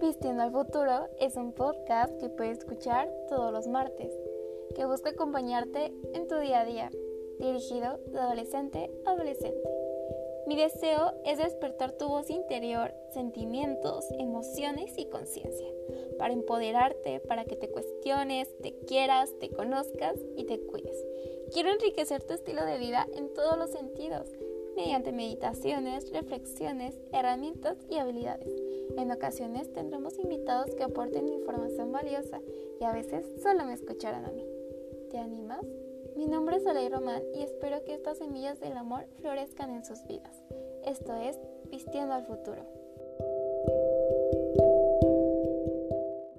Vistiendo al futuro es un podcast que puedes escuchar todos los martes, que busca acompañarte en tu día a día, dirigido de adolescente a adolescente. Mi deseo es despertar tu voz interior, sentimientos, emociones y conciencia, para empoderarte, para que te cuestiones, te quieras, te conozcas y te cuides. Quiero enriquecer tu estilo de vida en todos los sentidos mediante meditaciones, reflexiones, herramientas y habilidades. En ocasiones tendremos invitados que aporten información valiosa y a veces solo me escucharán a mí. ¿Te animas? Mi nombre es Alay Román y espero que estas semillas del amor florezcan en sus vidas. Esto es Vistiendo al Futuro.